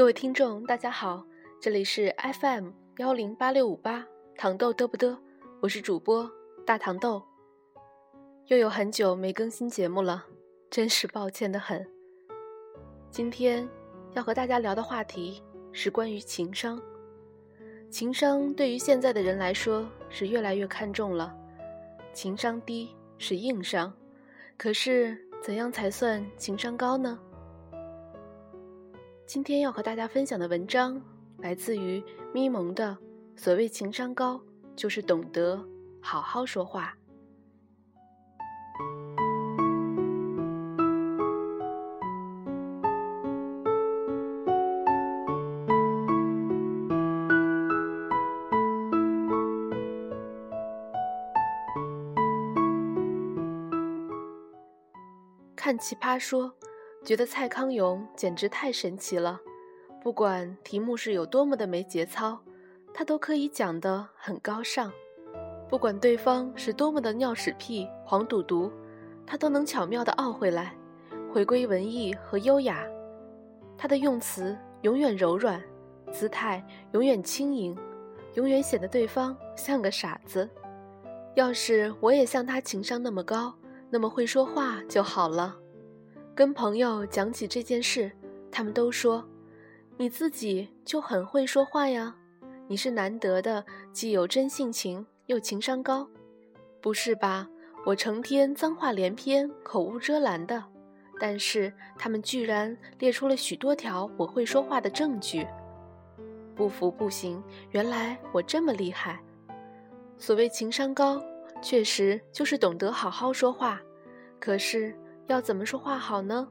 各位听众，大家好，这里是 FM 幺零八六五八糖豆嘚不嘚，我是主播大糖豆。又有很久没更新节目了，真是抱歉的很。今天要和大家聊的话题是关于情商。情商对于现在的人来说是越来越看重了，情商低是硬伤，可是怎样才算情商高呢？今天要和大家分享的文章来自于咪蒙的。所谓情商高，就是懂得好好说话。看奇葩说。觉得蔡康永简直太神奇了，不管题目是有多么的没节操，他都可以讲得很高尚；不管对方是多么的尿屎屁、黄赌毒，他都能巧妙地拗回来，回归文艺和优雅。他的用词永远柔软，姿态永远轻盈，永远显得对方像个傻子。要是我也像他情商那么高，那么会说话就好了。跟朋友讲起这件事，他们都说：“你自己就很会说话呀，你是难得的，既有真性情又情商高，不是吧？我成天脏话连篇，口无遮拦的，但是他们居然列出了许多条我会说话的证据，不服不行，原来我这么厉害。所谓情商高，确实就是懂得好好说话，可是。”要怎么说话好呢？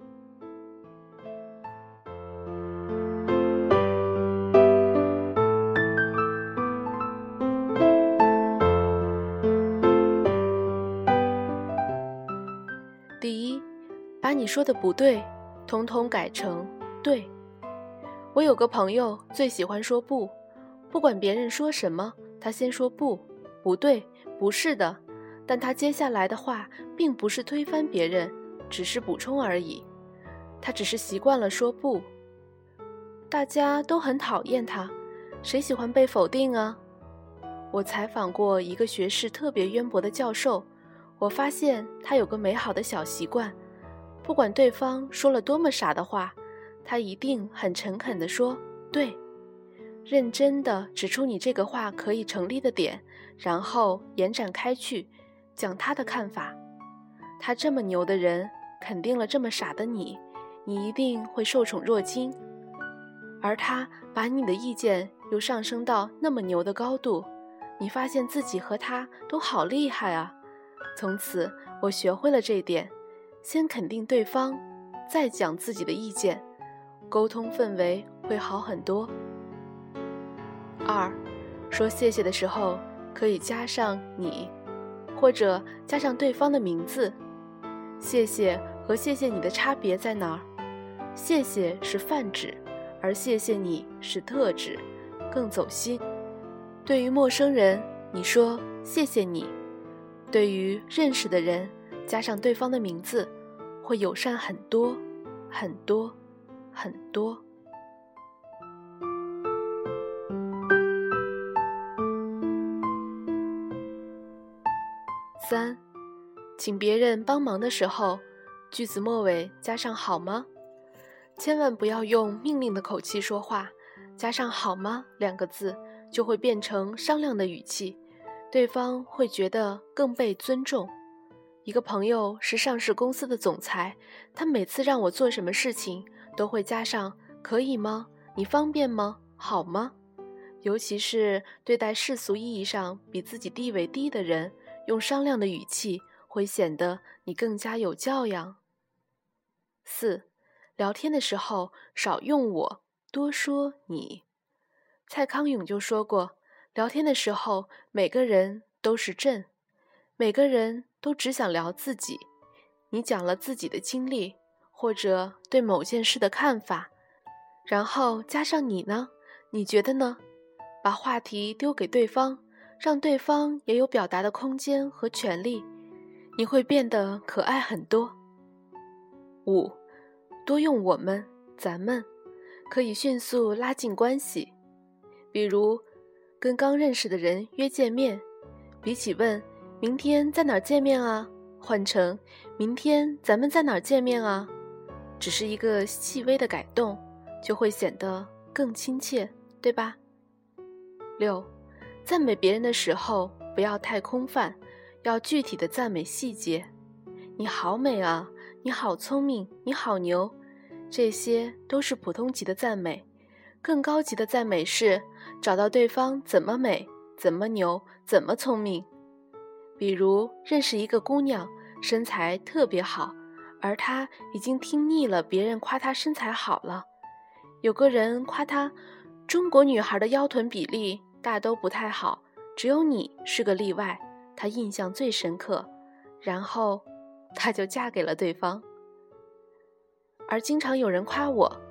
第一，把你说的不对，通通改成对。我有个朋友最喜欢说不，不管别人说什么，他先说不，不对，不是的。但他接下来的话，并不是推翻别人。只是补充而已，他只是习惯了说不。大家都很讨厌他，谁喜欢被否定啊？我采访过一个学识特别渊博的教授，我发现他有个美好的小习惯，不管对方说了多么傻的话，他一定很诚恳地说对，认真地指出你这个话可以成立的点，然后延展开去，讲他的看法。他这么牛的人。肯定了这么傻的你，你一定会受宠若惊。而他把你的意见又上升到那么牛的高度，你发现自己和他都好厉害啊！从此我学会了这一点：先肯定对方，再讲自己的意见，沟通氛围会好很多。二，说谢谢的时候可以加上你，或者加上对方的名字。谢谢和谢谢你的差别在哪儿？谢谢是泛指，而谢谢你是特指，更走心。对于陌生人，你说谢谢你；对于认识的人，加上对方的名字，会友善很多，很多，很多。三。请别人帮忙的时候，句子末尾加上“好吗”，千万不要用命令的口气说话，加上“好吗”两个字就会变成商量的语气，对方会觉得更被尊重。一个朋友是上市公司的总裁，他每次让我做什么事情都会加上“可以吗？你方便吗？好吗？”尤其是对待世俗意义上比自己地位低的人，用商量的语气。会显得你更加有教养。四，聊天的时候少用我，多说你。蔡康永就说过，聊天的时候每个人都是朕，每个人都只想聊自己。你讲了自己的经历，或者对某件事的看法，然后加上你呢？你觉得呢？把话题丢给对方，让对方也有表达的空间和权利。你会变得可爱很多。五，多用我们、咱们，可以迅速拉近关系。比如，跟刚认识的人约见面，比起问明天在哪见面啊，换成明天咱们在哪见面啊，只是一个细微的改动，就会显得更亲切，对吧？六，赞美别人的时候不要太空泛，要具体的赞美细节。你好美啊，你好聪明，你好牛，这些都是普通级的赞美。更高级的赞美是找到对方怎么美、怎么牛、怎么聪明。比如认识一个姑娘，身材特别好，而她已经听腻了别人夸她身材好了。有个人夸她，中国女孩的腰臀比例大都不太好，只有你是个例外，她印象最深刻。然后，她就嫁给了对方。而经常有人夸我。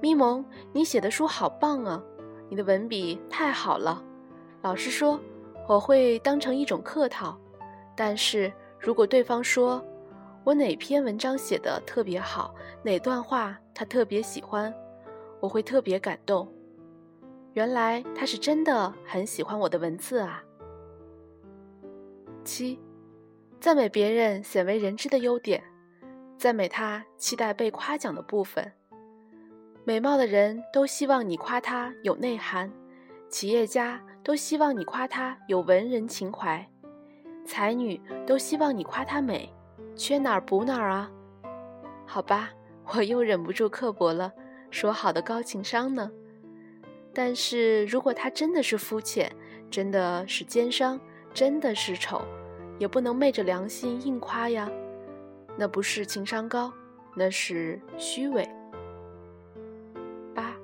咪蒙，你写的书好棒啊！你的文笔太好了。老师说我会当成一种客套，但是如果对方说我哪篇文章写的特别好，哪段话他特别喜欢，我会特别感动。原来他是真的很喜欢我的文字啊。七，赞美别人鲜为人知的优点，赞美他期待被夸奖的部分。美貌的人都希望你夸他有内涵，企业家都希望你夸他有文人情怀，才女都希望你夸她美，缺哪儿补哪儿啊？好吧，我又忍不住刻薄了，说好的高情商呢？但是如果他真的是肤浅，真的是奸商，真的是丑，也不能昧着良心硬夸呀，那不是情商高，那是虚伪。八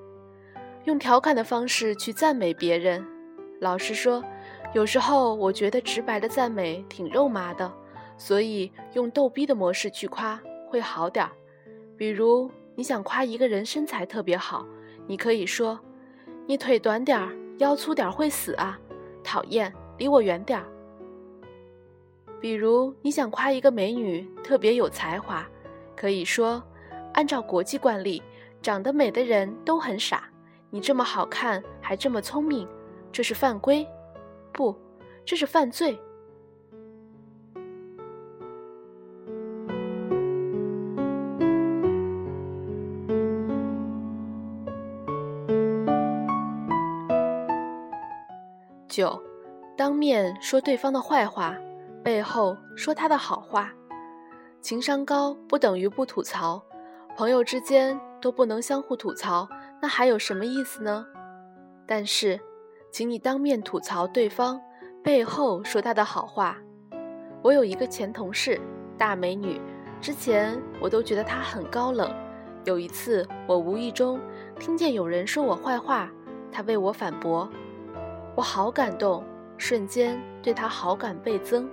用调侃的方式去赞美别人，老实说，有时候我觉得直白的赞美挺肉麻的，所以用逗逼的模式去夸会好点儿。比如你想夸一个人身材特别好，你可以说：“你腿短点儿，腰粗点儿会死啊，讨厌，离我远点儿。”比如你想夸一个美女特别有才华，可以说：“按照国际惯例，长得美的人都很傻。”你这么好看，还这么聪明，这是犯规？不，这是犯罪。九，当面说对方的坏话，背后说他的好话。情商高不等于不吐槽，朋友之间都不能相互吐槽。那还有什么意思呢？但是，请你当面吐槽对方，背后说他的好话。我有一个前同事，大美女，之前我都觉得她很高冷。有一次，我无意中听见有人说我坏话，她为我反驳，我好感动，瞬间对她好感倍增。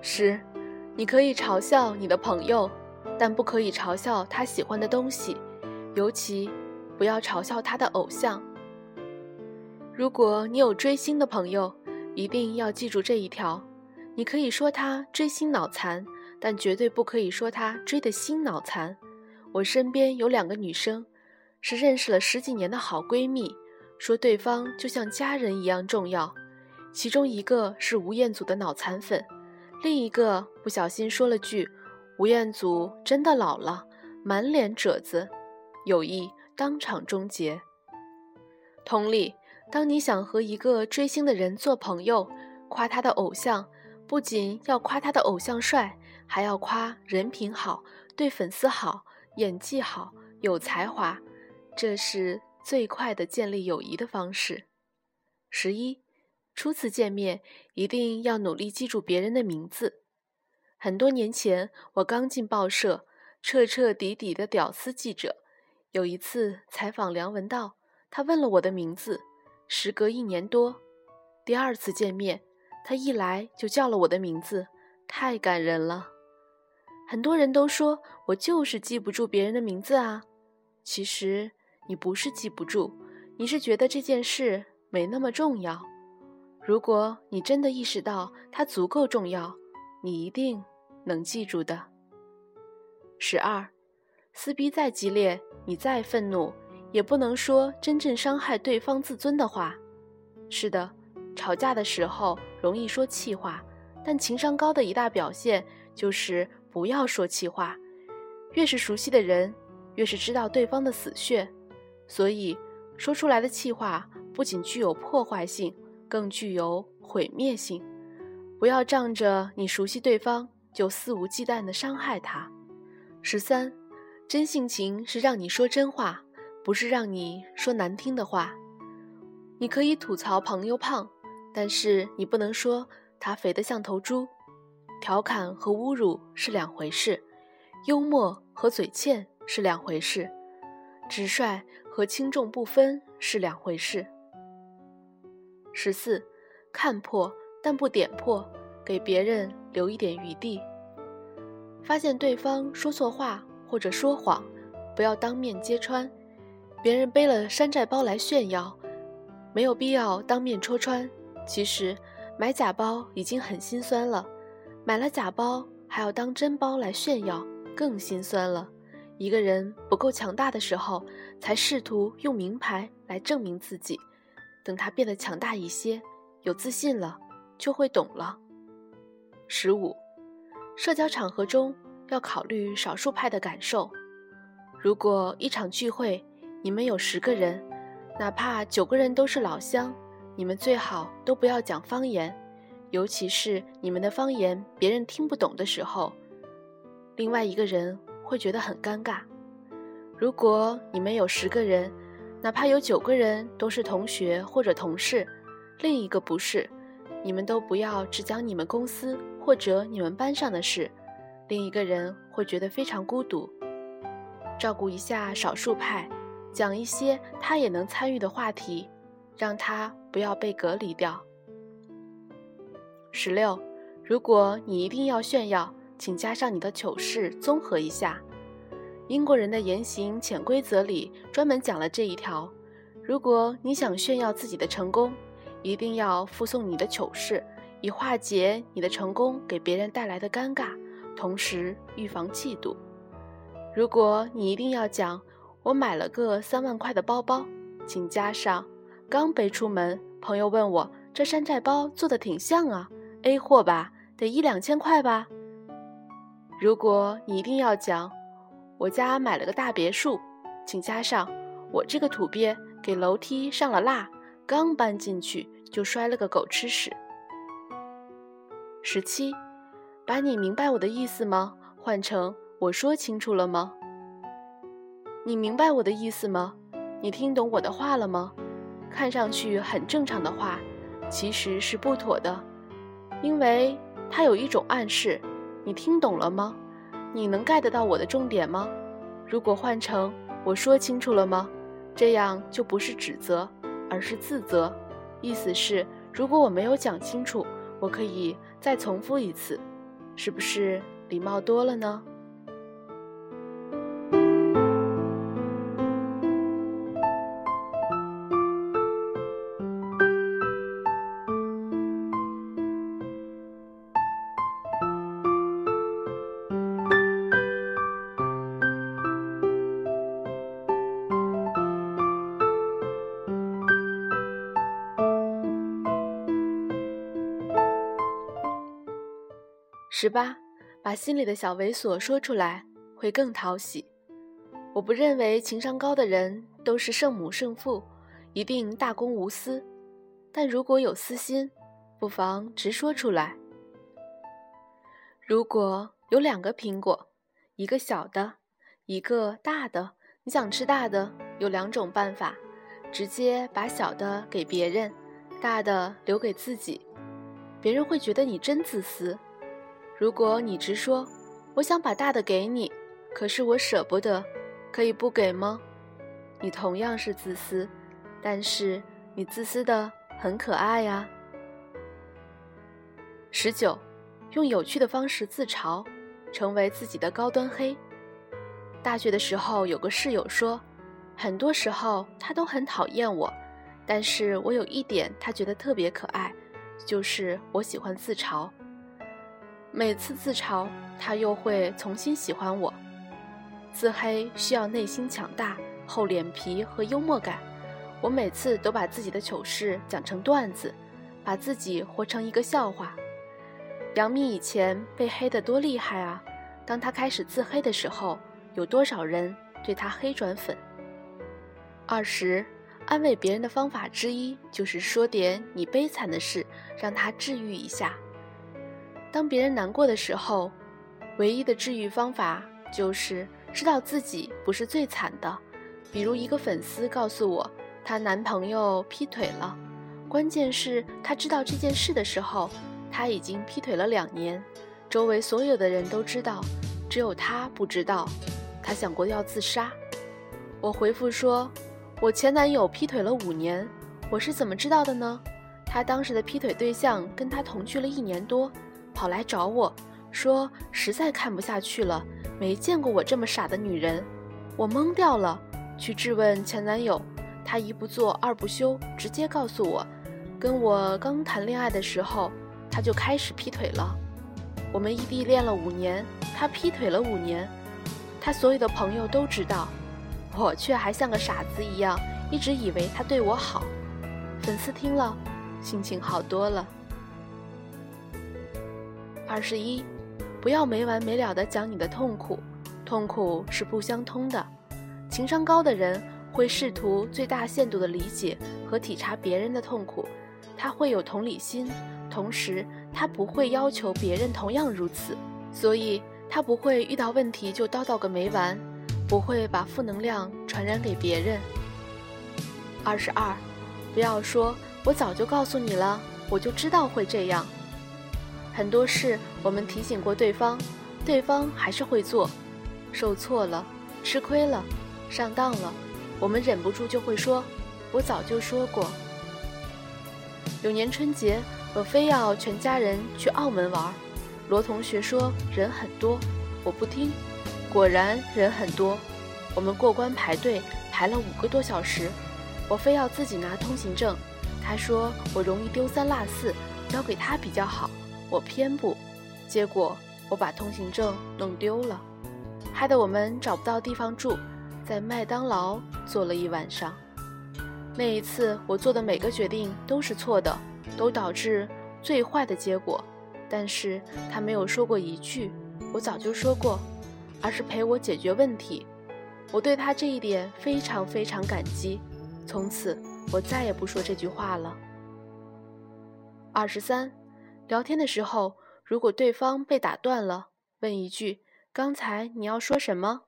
十，你可以嘲笑你的朋友，但不可以嘲笑他喜欢的东西，尤其。不要嘲笑他的偶像。如果你有追星的朋友，一定要记住这一条：你可以说他追星脑残，但绝对不可以说他追的心脑残。我身边有两个女生，是认识了十几年的好闺蜜，说对方就像家人一样重要。其中一个是吴彦祖的脑残粉，另一个不小心说了句：“吴彦祖真的老了，满脸褶子。”友谊。当场终结。同理，当你想和一个追星的人做朋友，夸他的偶像，不仅要夸他的偶像帅，还要夸人品好、对粉丝好、演技好、有才华，这是最快的建立友谊的方式。十一，初次见面一定要努力记住别人的名字。很多年前，我刚进报社，彻彻底底的屌丝记者。有一次采访梁文道，他问了我的名字。时隔一年多，第二次见面，他一来就叫了我的名字，太感人了。很多人都说我就是记不住别人的名字啊。其实你不是记不住，你是觉得这件事没那么重要。如果你真的意识到它足够重要，你一定能记住的。十二。撕逼再激烈，你再愤怒，也不能说真正伤害对方自尊的话。是的，吵架的时候容易说气话，但情商高的一大表现就是不要说气话。越是熟悉的人，越是知道对方的死穴，所以说出来的气话不仅具有破坏性，更具有毁灭性。不要仗着你熟悉对方就肆无忌惮地伤害他。十三，真性情是让你说真话，不是让你说难听的话。你可以吐槽朋友胖，但是你不能说他肥得像头猪。调侃和侮辱是两回事。幽默和嘴欠是两回事，直率和轻重不分是两回事。十四，看破但不点破，给别人留一点余地。发现对方说错话或者说谎，不要当面揭穿。别人背了山寨包来炫耀，没有必要当面戳穿。其实买假包已经很心酸了，买了假包还要当真包来炫耀。更心酸了。一个人不够强大的时候，才试图用名牌来证明自己。等他变得强大一些，有自信了，就会懂了。十五，社交场合中要考虑少数派的感受。如果一场聚会，你们有十个人，哪怕九个人都是老乡，你们最好都不要讲方言，尤其是你们的方言别人听不懂的时候。另外一个人会觉得很尴尬。如果你们有十个人，哪怕有九个人都是同学或者同事，另一个不是，你们都不要只讲你们公司或者你们班上的事，另一个人会觉得非常孤独。照顾一下少数派，讲一些他也能参与的话题，让他不要被隔离掉。十六，如果你一定要炫耀。请加上你的糗事，综合一下。英国人的言行潜规则里专门讲了这一条：如果你想炫耀自己的成功，一定要附送你的糗事，以化解你的成功给别人带来的尴尬，同时预防嫉妒。如果你一定要讲我买了个三万块的包包，请加上刚背出门，朋友问我这山寨包做的挺像啊，A 货吧，得一两千块吧。如果你一定要讲，我家买了个大别墅，请加上我这个土鳖给楼梯上了蜡，刚搬进去就摔了个狗吃屎。十七，把你明白我的意思吗？换成我说清楚了吗？你明白我的意思吗？你听懂我的话了吗？看上去很正常的话，其实是不妥的，因为它有一种暗示。你听懂了吗？你能 get 到我的重点吗？如果换成我说清楚了吗？这样就不是指责，而是自责。意思是，如果我没有讲清楚，我可以再重复一次，是不是礼貌多了呢？十八，把心里的小猥琐说出来会更讨喜。我不认为情商高的人都是圣母圣父，一定大公无私。但如果有私心，不妨直说出来。如果有两个苹果，一个小的，一个大的，你想吃大的，有两种办法：直接把小的给别人，大的留给自己。别人会觉得你真自私。如果你直说，我想把大的给你，可是我舍不得，可以不给吗？你同样是自私，但是你自私的很可爱呀。十九，用有趣的方式自嘲，成为自己的高端黑。大学的时候，有个室友说，很多时候他都很讨厌我，但是我有一点他觉得特别可爱，就是我喜欢自嘲。每次自嘲，他又会重新喜欢我。自黑需要内心强大，厚脸皮和幽默感。我每次都把自己的糗事讲成段子，把自己活成一个笑话。杨幂以前被黑得多厉害啊！当她开始自黑的时候，有多少人对她黑转粉？二十，安慰别人的方法之一就是说点你悲惨的事，让他治愈一下。当别人难过的时候，唯一的治愈方法就是知道自己不是最惨的。比如一个粉丝告诉我。她男朋友劈腿了，关键是她知道这件事的时候，他已经劈腿了两年，周围所有的人都知道，只有她不知道。她想过要自杀。我回复说，我前男友劈腿了五年，我是怎么知道的呢？他当时的劈腿对象跟他同居了一年多，跑来找我说实在看不下去了，没见过我这么傻的女人。我懵掉了，去质问前男友。他一不做二不休，直接告诉我，跟我刚谈恋爱的时候，他就开始劈腿了。我们异地恋了五年，他劈腿了五年，他所有的朋友都知道，我却还像个傻子一样，一直以为他对我好。粉丝听了，心情好多了。二十一，不要没完没了的讲你的痛苦，痛苦是不相通的，情商高的人。会试图最大限度地理解和体察别人的痛苦，他会有同理心，同时他不会要求别人同样如此，所以他不会遇到问题就叨叨个没完，不会把负能量传染给别人。二十二，不要说我早就告诉你了，我就知道会这样。很多事我们提醒过对方，对方还是会做，受挫了，吃亏了，上当了。我们忍不住就会说：“我早就说过。”有年春节，我非要全家人去澳门玩。罗同学说人很多，我不听。果然人很多，我们过关排队排了五个多小时。我非要自己拿通行证，他说我容易丢三落四，交给他比较好。我偏不，结果我把通行证弄丢了，害得我们找不到地方住。在麦当劳坐了一晚上，那一次我做的每个决定都是错的，都导致最坏的结果。但是他没有说过一句“我早就说过”，而是陪我解决问题。我对他这一点非常非常感激。从此我再也不说这句话了。二十三，聊天的时候，如果对方被打断了，问一句：“刚才你要说什么？”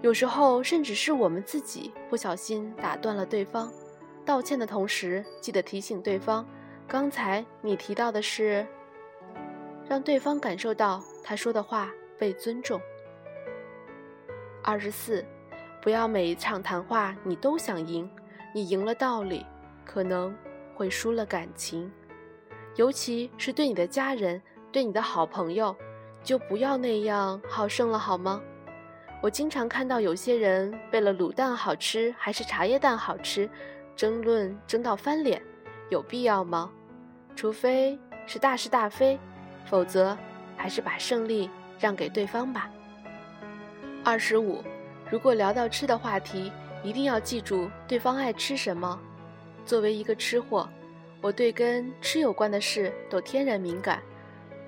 有时候，甚至是我们自己不小心打断了对方，道歉的同时，记得提醒对方，刚才你提到的是，让对方感受到他说的话被尊重。二十四，不要每一场谈话你都想赢，你赢了道理，可能会输了感情，尤其是对你的家人、对你的好朋友，就不要那样好胜了，好吗？我经常看到有些人为了卤蛋好吃还是茶叶蛋好吃，争论争到翻脸，有必要吗？除非是大是大非，否则还是把胜利让给对方吧。二十五，如果聊到吃的话题，一定要记住对方爱吃什么。作为一个吃货，我对跟吃有关的事都天然敏感，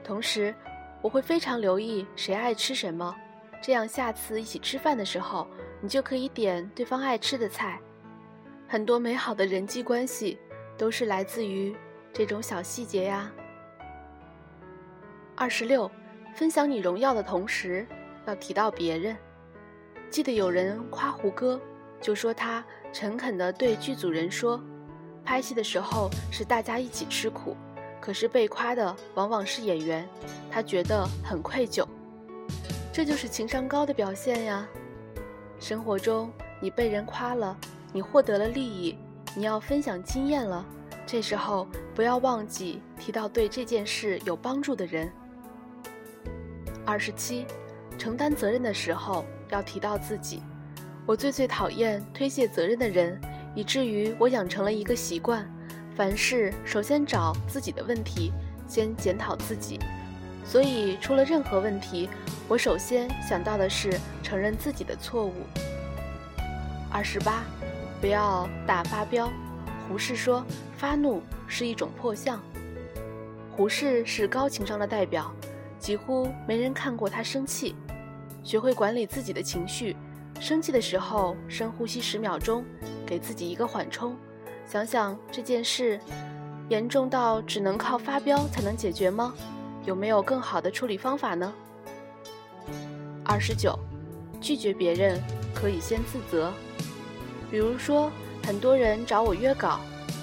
同时我会非常留意谁爱吃什么。这样，下次一起吃饭的时候，你就可以点对方爱吃的菜。很多美好的人际关系都是来自于这种小细节呀。二十六，分享你荣耀的同时，要提到别人。记得有人夸胡歌，就说他诚恳地对剧组人说，拍戏的时候是大家一起吃苦，可是被夸的往往是演员，他觉得很愧疚。这就是情商高的表现呀！生活中你被人夸了，你获得了利益，你要分享经验了，这时候不要忘记提到对这件事有帮助的人。二十七，承担责任的时候要提到自己。我最最讨厌推卸责任的人，以至于我养成了一个习惯：凡事首先找自己的问题，先检讨自己。所以出了任何问题。我首先想到的是承认自己的错误，二十八，不要大发飙。胡适说，发怒是一种破相。胡适是高情商的代表，几乎没人看过他生气。学会管理自己的情绪，生气的时候深呼吸十秒钟，给自己一个缓冲。想想这件事，严重到只能靠发飙才能解决吗？有没有更好的处理方法呢？二十九，拒绝别人可以先自责。比如说，很多人找我约稿，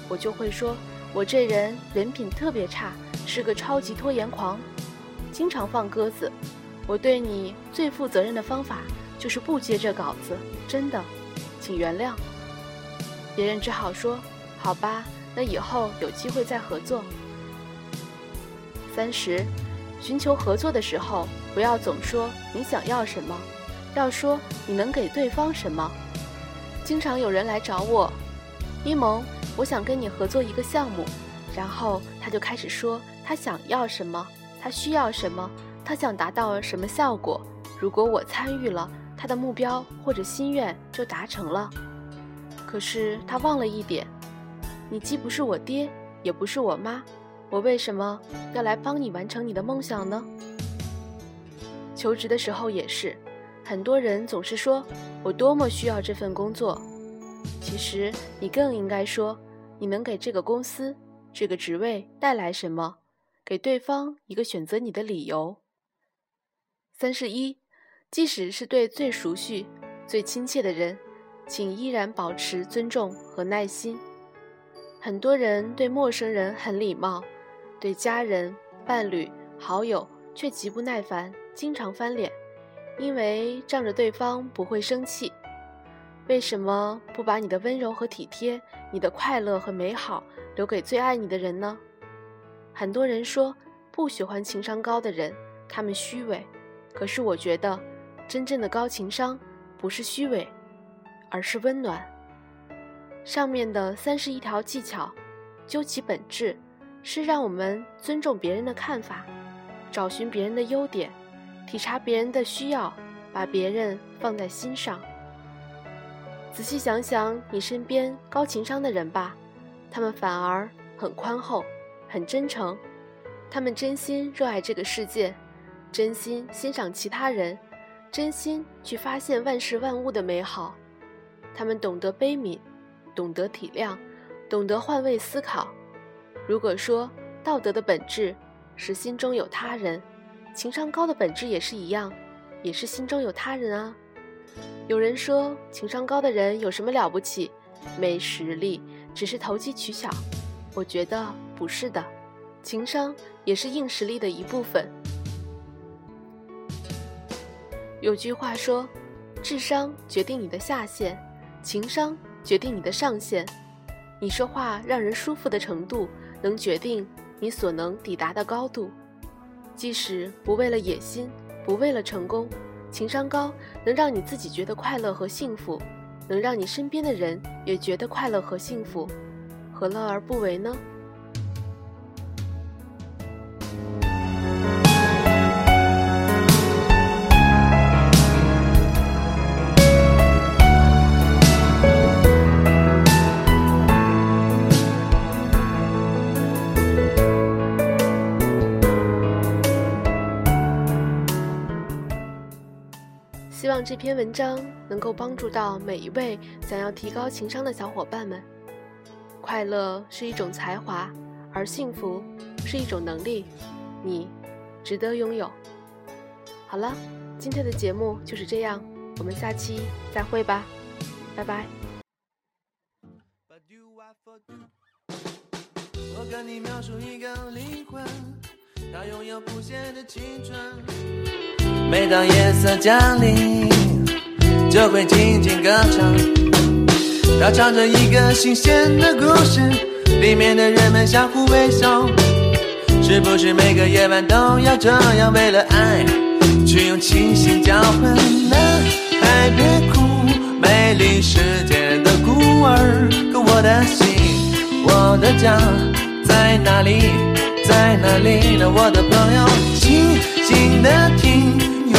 我就会说，我这人人品特别差，是个超级拖延狂，经常放鸽子。我对你最负责任的方法就是不接这稿子，真的，请原谅。别人只好说，好吧，那以后有机会再合作。三十，寻求合作的时候，不要总说你想要什么，要说你能给对方什么。经常有人来找我，一萌，我想跟你合作一个项目，然后他就开始说他想要什么，他需要什么，他想达到什么效果。如果我参与了，他的目标或者心愿就达成了。可是他忘了一点，你既不是我爹，也不是我妈，我为什么要来帮你完成你的梦想呢？求职的时候也是。很多人总是说我多么需要这份工作，其实你更应该说你能给这个公司、这个职位带来什么，给对方一个选择你的理由。三十一，即使是对最熟悉、最亲切的人，请依然保持尊重和耐心。很多人对陌生人很礼貌，对家人、伴侣、好友却极不耐烦，经常翻脸。因为仗着对方不会生气，为什么不把你的温柔和体贴、你的快乐和美好留给最爱你的人呢？很多人说不喜欢情商高的人，他们虚伪。可是我觉得，真正的高情商不是虚伪，而是温暖。上面的三十一条技巧，究其本质，是让我们尊重别人的看法，找寻别人的优点。体察别人的需要，把别人放在心上。仔细想想你身边高情商的人吧，他们反而很宽厚、很真诚，他们真心热爱这个世界，真心欣赏其他人，真心去发现万事万物的美好。他们懂得悲悯，懂得体谅，懂得换位思考。如果说道德的本质是心中有他人。情商高的本质也是一样，也是心中有他人啊。有人说情商高的人有什么了不起？没实力，只是投机取巧。我觉得不是的，情商也是硬实力的一部分。有句话说，智商决定你的下限，情商决定你的上限。你说话让人舒服的程度，能决定你所能抵达的高度。即使不为了野心，不为了成功，情商高能让你自己觉得快乐和幸福，能让你身边的人也觉得快乐和幸福，何乐而不为呢？这篇文章能够帮助到每一位想要提高情商的小伙伴们。快乐是一种才华，而幸福是一种能力，你值得拥有。好了，今天的节目就是这样，我们下期再会吧，拜拜。我跟你描述一个灵魂，它拥有不懈的青春。每当夜色降临，就会静静歌唱。它唱着一个新鲜的故事，里面的人们相互微笑。是不是每个夜晚都要这样，为了爱去用清醒交换？男孩别哭，美丽世界的孤儿。可我的心，我的家在哪里？在哪里呢？我的朋友，静静的听。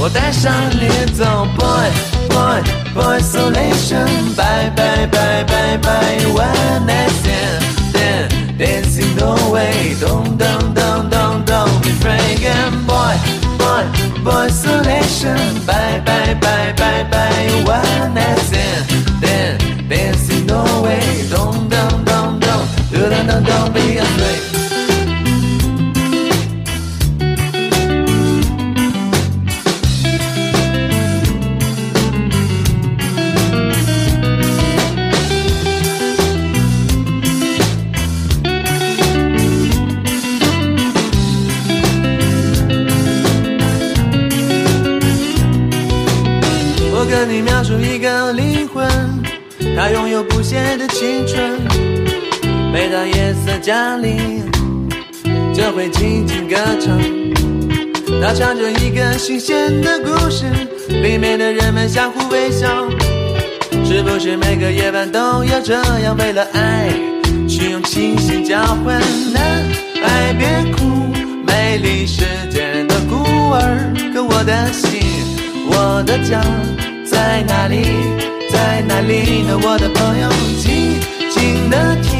potential boy, boy, boy solution. Bye, bye, bye, bye, bye. When I stand, dancing the way, don't, don't, don't, don't, don't be afraid. Boy, boy, boy solution. Bye, bye, bye, bye, bye. When I 家里，就会轻轻歌唱。它唱着一个新鲜的故事，里面的人们相互微笑。是不是每个夜晚都要这样？为了爱，去用清醒交换？男孩别哭，美丽世界的孤儿。可我的心，我的家在哪里？在哪里呢？我的朋友，静静的听，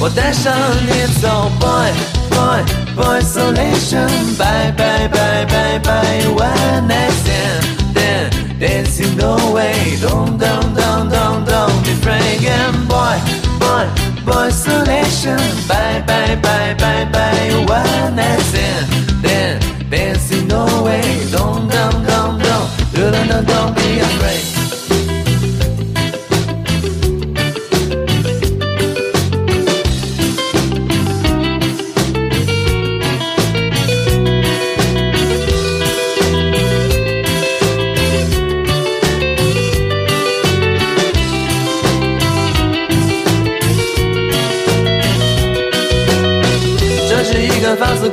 我带上你走，boy boy boy isolation，bye bye bye bye bye，one night stand dancing no way，don't don't don't don't don't be afraid，boy boy boy isolation，bye bye bye bye bye，one night stand dancing no way，don't don't don't don't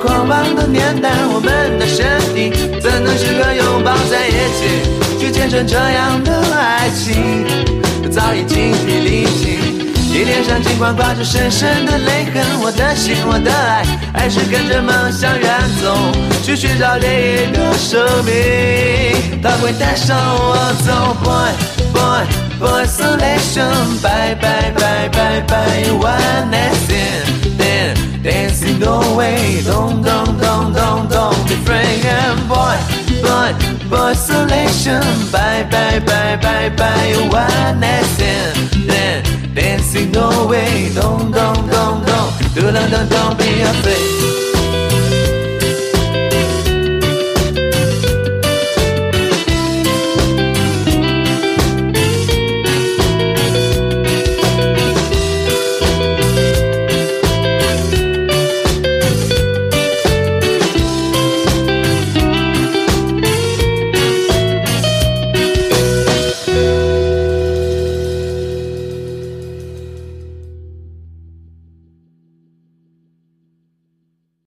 狂妄的年代，我们的身体怎能时刻拥抱在一起，去见证这样的爱情？早已精疲力尽，你脸上尽管挂着深深的泪痕，我的心，我的爱，还是跟着梦想远走，去寻找另一个生命，它会带上我走，boy boy boy isolation，bye bye bye bye bye, bye. bye，one night stand。Dancing no way, don't, don't, don't, don't, don't be afraid. And boy, boy, boy, isolation. Bye, bye, bye, bye, bye. One night stand. Then, dancing no way, don't, don't, don't, don't, don't, don't, don't be afraid.